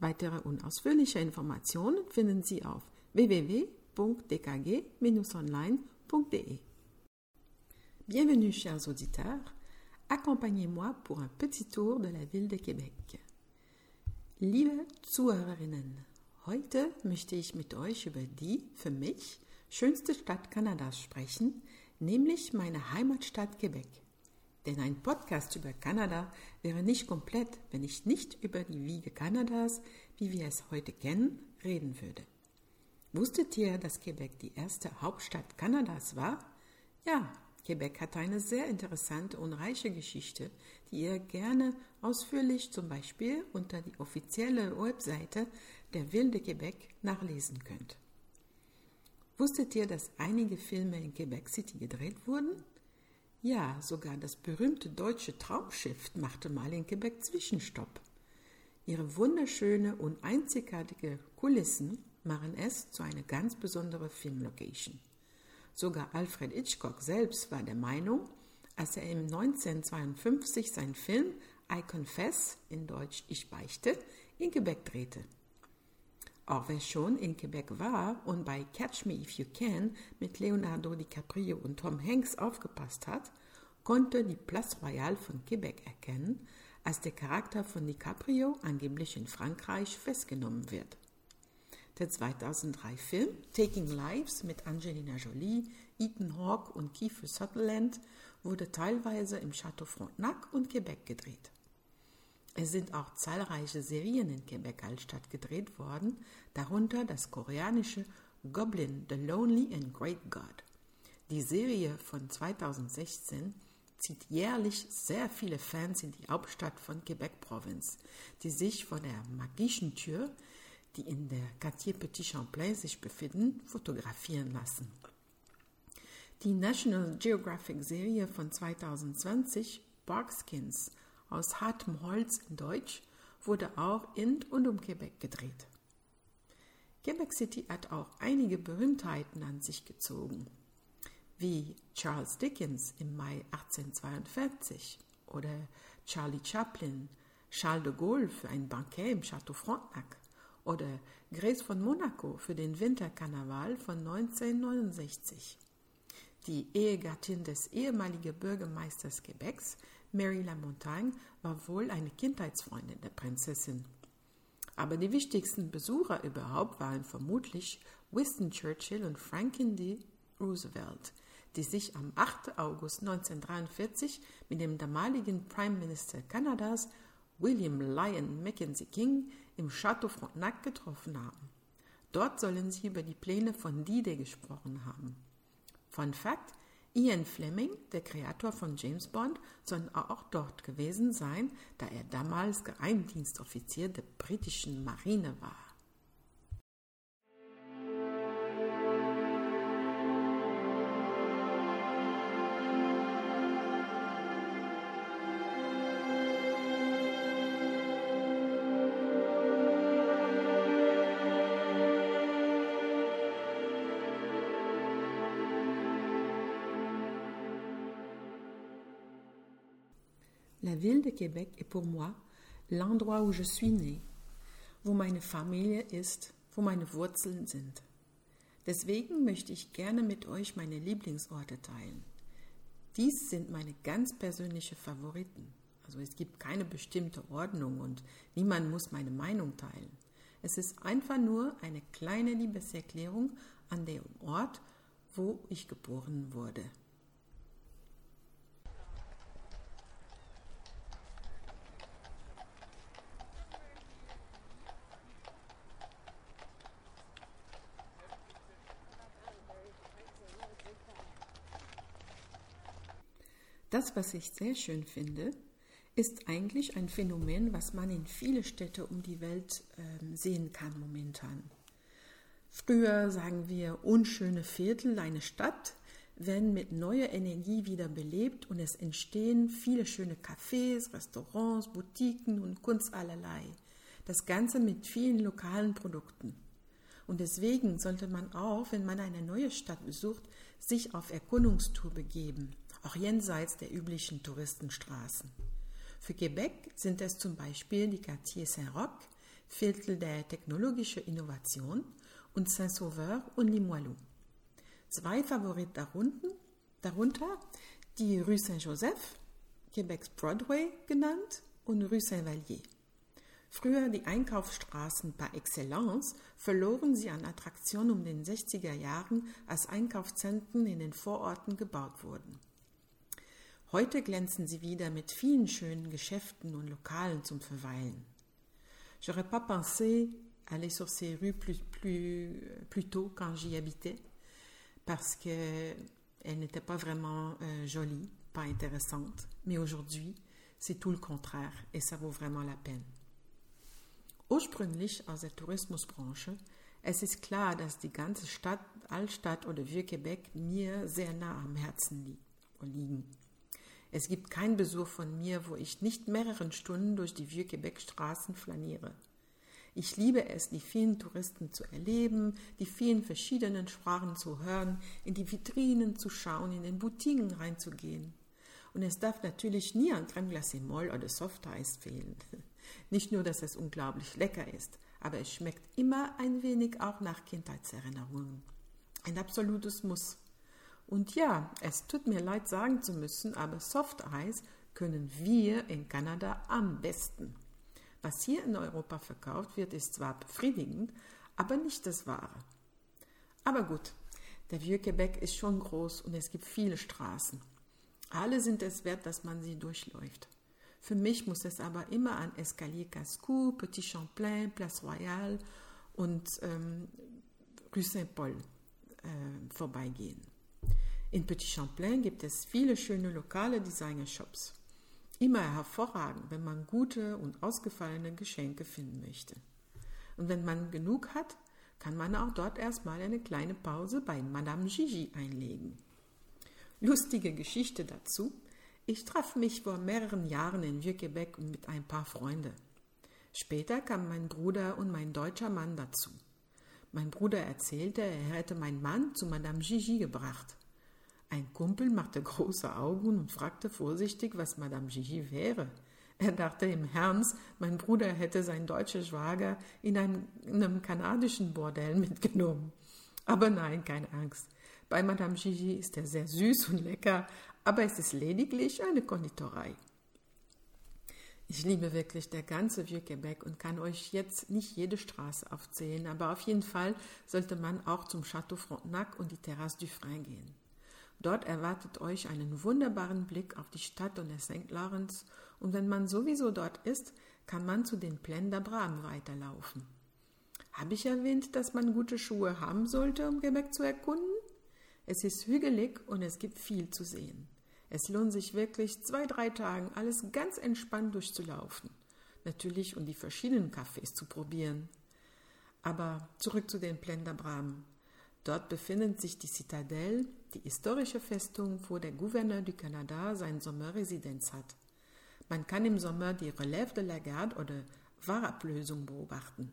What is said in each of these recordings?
Weitere und ausführliche Informationen finden Sie auf www.dkg-online.de. Bienvenue, chers auditeurs. Accompagnez-moi pour un petit tour de la ville de Québec. Liebe Zuhörerinnen, heute möchte ich mit euch über die für mich schönste Stadt Kanadas sprechen, nämlich meine Heimatstadt Quebec. Denn ein Podcast über Kanada wäre nicht komplett, wenn ich nicht über die Wiege Kanadas, wie wir es heute kennen, reden würde. Wusstet ihr, dass Quebec die erste Hauptstadt Kanadas war? Ja, Quebec hat eine sehr interessante und reiche Geschichte, die ihr gerne ausführlich zum Beispiel unter die offizielle Webseite der Wilde Quebec nachlesen könnt. Wusstet ihr, dass einige Filme in Quebec City gedreht wurden? Ja, sogar das berühmte deutsche Traumschiff machte mal in Quebec Zwischenstopp. Ihre wunderschöne und einzigartige Kulissen machen es zu einer ganz besonderen Filmlocation. Sogar Alfred Hitchcock selbst war der Meinung, als er im 1952 seinen Film I Confess, in Deutsch Ich beichte, in Quebec drehte. Auch wer schon in Quebec war und bei Catch Me If You Can mit Leonardo DiCaprio und Tom Hanks aufgepasst hat, konnte die Place Royale von Quebec erkennen, als der Charakter von DiCaprio angeblich in Frankreich festgenommen wird. Der 2003-Film Taking Lives mit Angelina Jolie, Ethan Hawke und Kiefer Sutherland wurde teilweise im Château Frontenac und Quebec gedreht. Es sind auch zahlreiche Serien in Quebec Altstadt gedreht worden, darunter das koreanische Goblin, The Lonely and Great God. Die Serie von 2016 zieht jährlich sehr viele Fans in die Hauptstadt von Quebec-Provinz, die sich von der magischen Tür, die in der Quartier Petit Champlain sich befinden, fotografieren lassen. Die National Geographic Serie von 2020, Barkskins, aus hartem Holz in Deutsch wurde auch in und um Quebec gedreht. Quebec City hat auch einige Berühmtheiten an sich gezogen, wie Charles Dickens im Mai 1842 oder Charlie Chaplin, Charles de Gaulle für ein Banquet im Château Frontenac oder Grace von Monaco für den Winterkarneval von 1969. Die Ehegattin des ehemaligen Bürgermeisters Quebecs, Mary Lamontagne, war wohl eine Kindheitsfreundin der Prinzessin. Aber die wichtigsten Besucher überhaupt waren vermutlich Winston Churchill und Franklin D. Roosevelt, die sich am 8. August 1943 mit dem damaligen Prime Minister Kanadas, William Lyon Mackenzie King, im Château Frontenac getroffen haben. Dort sollen sie über die Pläne von D-Day gesprochen haben. Fun Fact: Ian Fleming, der Kreator von James Bond, soll auch dort gewesen sein, da er damals Geheimdienstoffizier der britischen Marine war. La ville de Québec est pour moi l'endroit où je suis né, wo meine Familie ist, wo meine Wurzeln sind. Deswegen möchte ich gerne mit euch meine Lieblingsorte teilen. Dies sind meine ganz persönlichen Favoriten. Also es gibt keine bestimmte Ordnung und niemand muss meine Meinung teilen. Es ist einfach nur eine kleine Liebeserklärung an den Ort, wo ich geboren wurde. Das, was ich sehr schön finde, ist eigentlich ein Phänomen, was man in viele Städte um die Welt äh, sehen kann momentan. Früher sagen wir unschöne Viertel, eine Stadt, werden mit neuer Energie wieder belebt und es entstehen viele schöne Cafés, Restaurants, Boutiquen und Kunst allerlei. Das Ganze mit vielen lokalen Produkten. Und deswegen sollte man auch, wenn man eine neue Stadt besucht, sich auf Erkundungstour begeben, auch jenseits der üblichen Touristenstraßen. Für Quebec sind es zum Beispiel die Quartier Saint-Roch, Viertel der technologischen Innovation und Saint-Sauveur und Limoilou. Zwei Favoriten darunter, darunter die Rue Saint-Joseph, Quebecs Broadway genannt, und Rue Saint-Vallier. Früher die Einkaufsstraßen par excellence verloren sie an Attraktion um den 60er Jahren, als Einkaufszentren in den Vororten gebaut wurden. Heute glänzen sie wieder mit vielen schönen Geschäften und Lokalen zum Verweilen. J'aurais pas pensé aller sur ces rues plus, plus, plus tôt quand j'y habitais, parce qu'elles n'étaient pas vraiment euh, jolies, pas intéressantes. Mais aujourd'hui, c'est tout le contraire et ça vaut vraiment la peine. Ursprünglich aus der Tourismusbranche, es ist klar, dass die ganze Stadt, Altstadt oder Vieux-Quebec mir sehr nah am Herzen liegen. Es gibt keinen Besuch von mir, wo ich nicht mehreren Stunden durch die Vieux-Quebec-Straßen flaniere. Ich liebe es, die vielen Touristen zu erleben, die vielen verschiedenen Sprachen zu hören, in die Vitrinen zu schauen, in den Boutiquen reinzugehen. Und es darf natürlich nie an Crème glacé molle oder Soft Eis fehlen. Nicht nur, dass es unglaublich lecker ist, aber es schmeckt immer ein wenig auch nach Kindheitserinnerungen. Ein absolutes Muss. Und ja, es tut mir leid sagen zu müssen, aber Soft Eis können wir in Kanada am besten. Was hier in Europa verkauft wird, ist zwar befriedigend, aber nicht das Wahre. Aber gut, der Vieux-Quebec ist schon groß und es gibt viele Straßen. Alle sind es wert, dass man sie durchläuft. Für mich muss es aber immer an Escalier Cascou, Petit Champlain, Place Royale und ähm, Rue Saint-Paul äh, vorbeigehen. In Petit Champlain gibt es viele schöne lokale Designer-Shops. Immer hervorragend, wenn man gute und ausgefallene Geschenke finden möchte. Und wenn man genug hat, kann man auch dort erstmal eine kleine Pause bei Madame Gigi einlegen. Lustige Geschichte dazu. Ich traf mich vor mehreren Jahren in Vieux-Quebec mit ein paar Freunden. Später kamen mein Bruder und mein deutscher Mann dazu. Mein Bruder erzählte, er hätte meinen Mann zu Madame Gigi gebracht. Ein Kumpel machte große Augen und fragte vorsichtig, was Madame Gigi wäre. Er dachte im Ernst, mein Bruder hätte sein deutscher Schwager in einem, in einem kanadischen Bordell mitgenommen. Aber nein, keine Angst. Bei Madame Gigi ist er sehr süß und lecker, aber es ist lediglich eine Konditorei. Ich liebe wirklich der ganze Vieux-Quebec und kann euch jetzt nicht jede Straße aufzählen, aber auf jeden Fall sollte man auch zum Château Frontenac und die Terrasse du Frein gehen. Dort erwartet euch einen wunderbaren Blick auf die Stadt und der St. Lawrence und wenn man sowieso dort ist, kann man zu den Plaines d'Abraham weiterlaufen. Habe ich erwähnt, dass man gute Schuhe haben sollte, um Quebec zu erkunden? Es ist hügelig und es gibt viel zu sehen. Es lohnt sich wirklich, zwei, drei Tagen alles ganz entspannt durchzulaufen. Natürlich, um die verschiedenen Cafés zu probieren. Aber zurück zu den Plendabram. Dort befindet sich die Citadelle, die historische Festung, wo der Gouverneur du Canada seine Sommerresidenz hat. Man kann im Sommer die Relève de la Garde oder Wahrablösung beobachten.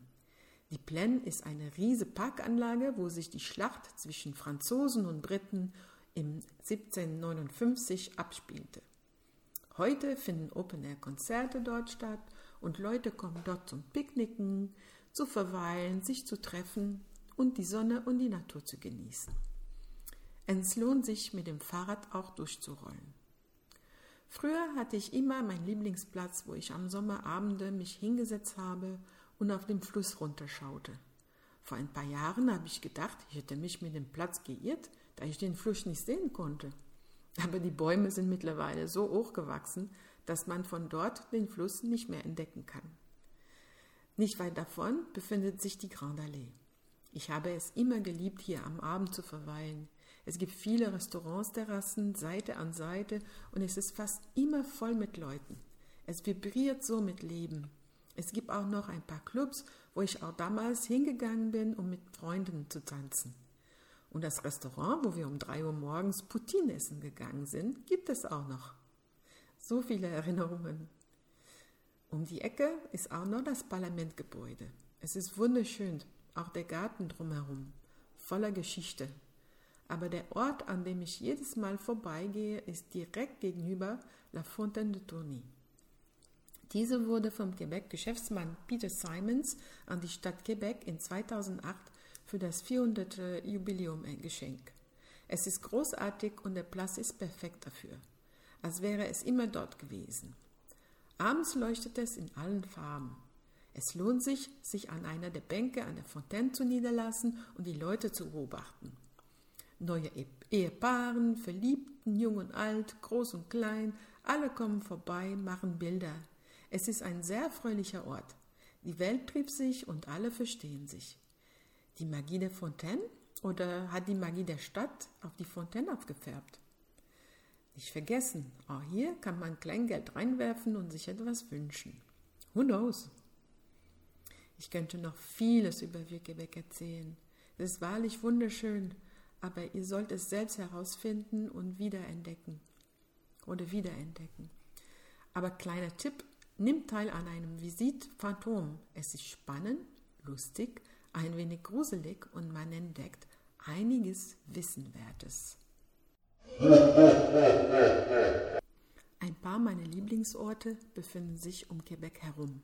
Die Plaine ist eine riesige Parkanlage, wo sich die Schlacht zwischen Franzosen und Briten im 1759 abspielte. Heute finden Open-Air-Konzerte dort statt und Leute kommen dort zum Picknicken, zu verweilen, sich zu treffen und die Sonne und die Natur zu genießen. Es lohnt sich, mit dem Fahrrad auch durchzurollen. Früher hatte ich immer meinen Lieblingsplatz, wo ich am Sommerabende mich hingesetzt habe und auf den Fluss runterschaute. Vor ein paar Jahren habe ich gedacht, ich hätte mich mit dem Platz geirrt, da ich den Fluss nicht sehen konnte. Aber die Bäume sind mittlerweile so hoch gewachsen, dass man von dort den Fluss nicht mehr entdecken kann. Nicht weit davon befindet sich die Grande Allee. Ich habe es immer geliebt, hier am Abend zu verweilen. Es gibt viele Restaurants, Terrassen, Seite an Seite und es ist fast immer voll mit Leuten. Es vibriert so mit Leben. Es gibt auch noch ein paar Clubs, wo ich auch damals hingegangen bin, um mit Freunden zu tanzen. Und das Restaurant, wo wir um drei Uhr morgens Poutine essen gegangen sind, gibt es auch noch. So viele Erinnerungen. Um die Ecke ist auch noch das Parlamentgebäude. Es ist wunderschön, auch der Garten drumherum, voller Geschichte. Aber der Ort, an dem ich jedes Mal vorbeigehe, ist direkt gegenüber La Fontaine de Tourny. Diese wurde vom Quebec-Geschäftsmann Peter Simons an die Stadt Quebec in 2008 für das 400. Jubiläum ein Geschenk. Es ist großartig und der Platz ist perfekt dafür, als wäre es immer dort gewesen. Abends leuchtet es in allen Farben. Es lohnt sich, sich an einer der Bänke an der Fontaine zu niederlassen und die Leute zu beobachten. Neue Ehepaaren, Verliebten, jung und alt, groß und klein, alle kommen vorbei, machen Bilder. Es ist ein sehr fröhlicher Ort. Die Welt trifft sich und alle verstehen sich die Magie der Fontaine oder hat die Magie der Stadt auf die Fontaine abgefärbt? Nicht vergessen, auch hier kann man Kleingeld reinwerfen und sich etwas wünschen. Who knows? Ich könnte noch vieles über Quebec erzählen. Es ist wahrlich wunderschön, aber ihr sollt es selbst herausfinden und wiederentdecken. Oder wiederentdecken. Aber kleiner Tipp, nimm teil an einem Visit Phantom. Es ist spannend, lustig, ein wenig gruselig und man entdeckt einiges Wissenwertes. Ein paar meiner Lieblingsorte befinden sich um Quebec herum.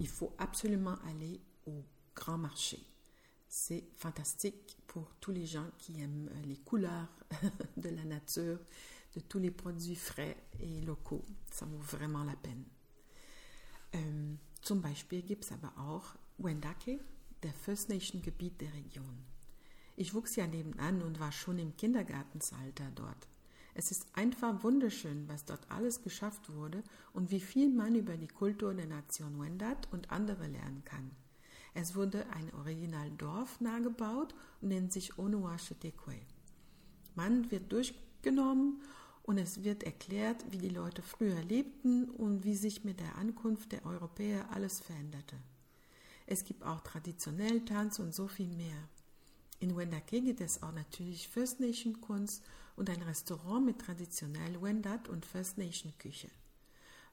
Il faut absolument aller au Grand Marché. C'est fantastique pour tous les gens qui aiment les couleurs de la nature, de tous les produits frais et locaux. Ça vaut vraiment la peine. Ähm, zum Beispiel gibt es aber auch Wendake, der First Nation Gebiet der Region. Ich wuchs ja nebenan und war schon im Kindergartensalter dort. Es ist einfach wunderschön, was dort alles geschafft wurde und wie viel man über die Kultur der Nation Wendat und andere lernen kann. Es wurde ein Originaldorf nahegebaut und nennt sich Onuachetekwe. Man wird durchgenommen und es wird erklärt, wie die Leute früher lebten und wie sich mit der Ankunft der Europäer alles veränderte. Es gibt auch traditionell Tanz und so viel mehr. In Wendake gibt es auch natürlich First Nation Kunst und ein Restaurant mit traditionell Wendat und First Nation Küche.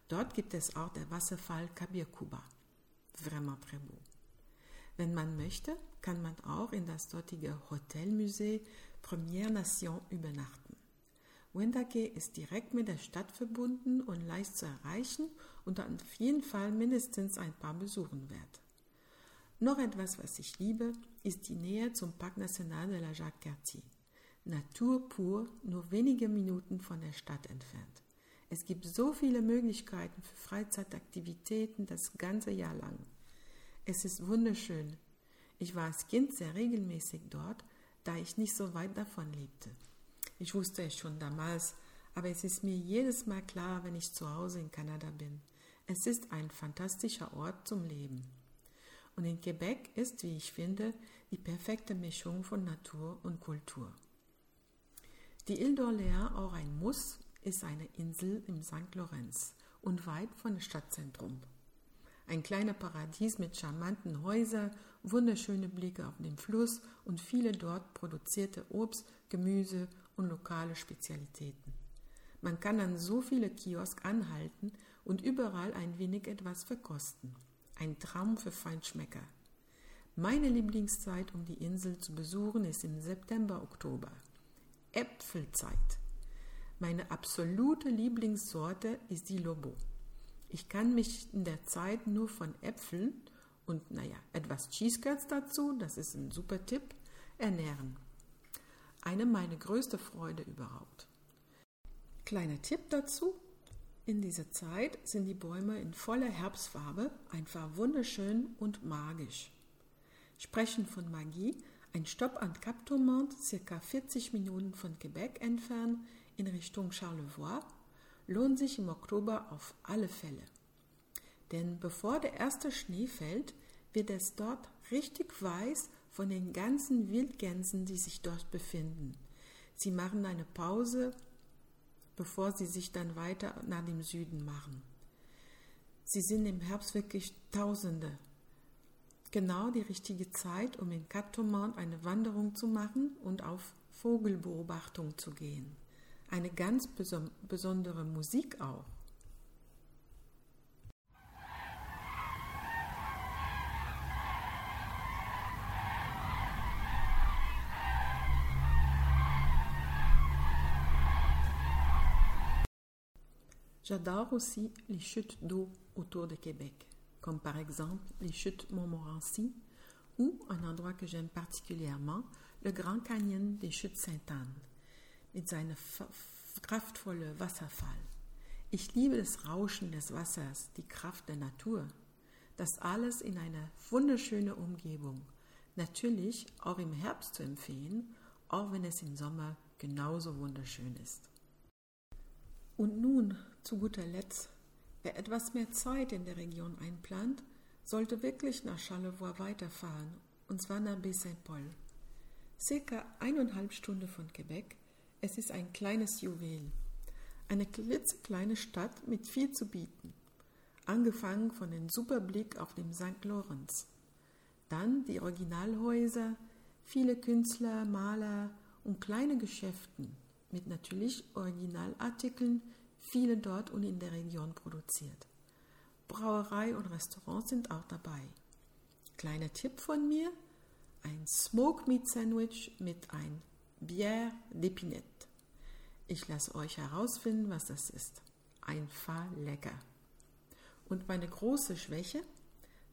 Dort gibt es auch der Wasserfall Kabirkuba. Vraiment très beau. Wenn man möchte, kann man auch in das dortige Hotelmusee Première Nation übernachten. Wendake ist direkt mit der Stadt verbunden und leicht zu erreichen und auf jeden Fall mindestens ein paar Besuchen wert. Noch etwas, was ich liebe, ist die Nähe zum Parc National de la Jacques-Cartier. Natur pur, nur wenige Minuten von der Stadt entfernt. Es gibt so viele Möglichkeiten für Freizeitaktivitäten das ganze Jahr lang. Es ist wunderschön. Ich war als Kind sehr regelmäßig dort, da ich nicht so weit davon lebte. Ich wusste es schon damals, aber es ist mir jedes Mal klar, wenn ich zu Hause in Kanada bin. Es ist ein fantastischer Ort zum Leben. Und in Quebec ist, wie ich finde, die perfekte Mischung von Natur und Kultur. Die Ile d'Orléans, auch ein Muss, ist eine Insel im St. Lorenz und weit von Stadtzentrum. Ein kleiner Paradies mit charmanten Häusern, wunderschöne Blicke auf den Fluss und viele dort produzierte Obst, Gemüse und lokale Spezialitäten. Man kann an so viele Kiosk anhalten und überall ein wenig etwas verkosten. Ein Traum für Feinschmecker. Meine Lieblingszeit, um die Insel zu besuchen, ist im September, Oktober. Äpfelzeit. Meine absolute Lieblingssorte ist die Lobo. Ich kann mich in der Zeit nur von Äpfeln und, naja, etwas Cheesecakes dazu, das ist ein super Tipp, ernähren. Eine meiner größte Freude überhaupt. Kleiner Tipp dazu, in dieser Zeit sind die Bäume in voller Herbstfarbe einfach wunderschön und magisch. Sprechen von Magie, ein Stopp an Cap Tourmente, circa 40 Minuten von Quebec entfernt, in Richtung Charlevoix, lohnt sich im Oktober auf alle Fälle. Denn bevor der erste Schnee fällt, wird es dort richtig weiß von den ganzen Wildgänsen, die sich dort befinden. Sie machen eine Pause bevor sie sich dann weiter nach dem Süden machen. Sie sind im Herbst wirklich Tausende. Genau die richtige Zeit, um in Katomount eine Wanderung zu machen und auf Vogelbeobachtung zu gehen. Eine ganz beson besondere Musik auch. J'adore aussi les chutes d'eau autour de Québec, comme par exemple les chutes Montmorency ou un endroit que j'aime particulièrement, le Grand Canyon des Chutes Sainte-Anne, mit seinem kraftvollen Wasserfall. Ich liebe das Rauschen des Wassers, die Kraft der Natur. Das alles in einer wunderschönen Umgebung. Natürlich auch im Herbst zu empfehlen, auch wenn es im Sommer genauso wunderschön ist. Und nun, zu guter Letzt, wer etwas mehr Zeit in der Region einplant, sollte wirklich nach Charlevoix weiterfahren, und zwar nach Baie-Saint-Paul. Circa eineinhalb Stunden von Quebec, es ist ein kleines Juwel. Eine klitzekleine Stadt mit viel zu bieten. Angefangen von dem super Blick auf den St. Lorenz. Dann die Originalhäuser, viele Künstler, Maler und kleine Geschäften mit natürlich Originalartikeln, viele dort und in der Region produziert. Brauerei und Restaurants sind auch dabei. Kleiner Tipp von mir: ein Smoke Meat Sandwich mit ein Bière d'Epinette. Ich lasse euch herausfinden, was das ist. Einfach lecker. Und meine große Schwäche?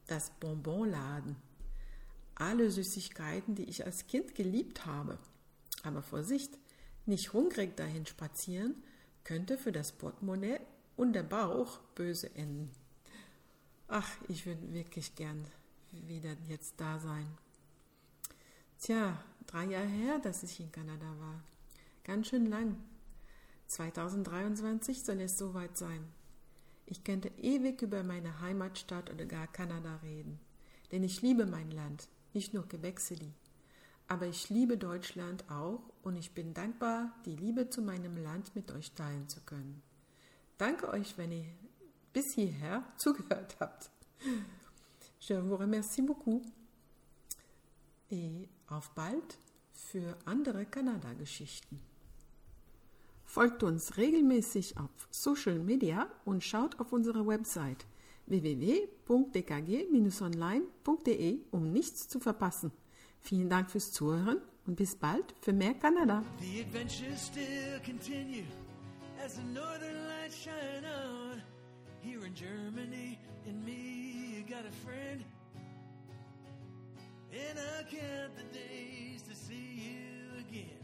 Das Bonbonladen. Alle Süßigkeiten, die ich als Kind geliebt habe. Aber Vorsicht, nicht hungrig dahin spazieren, könnte für das Portemonnaie und der Bauch böse enden. Ach, ich würde wirklich gern wieder jetzt da sein. Tja, drei Jahre her, dass ich in Kanada war. Ganz schön lang. 2023 soll es soweit sein. Ich könnte ewig über meine Heimatstadt oder gar Kanada reden, denn ich liebe mein Land, nicht nur Quebec City. Aber ich liebe Deutschland auch und ich bin dankbar, die Liebe zu meinem Land mit euch teilen zu können. Danke euch, wenn ihr bis hierher zugehört habt. Je vous remercie beaucoup. Et auf bald für andere Kanada-Geschichten. Folgt uns regelmäßig auf Social Media und schaut auf unsere Website www.dkg-online.de, um nichts zu verpassen. Vielen Dank fürs Zuhören und bis bald für mehr Kanada. The adventures still continue as the northern lights shine on. Here in Germany, and me, you got a friend. And I count the days to see you again.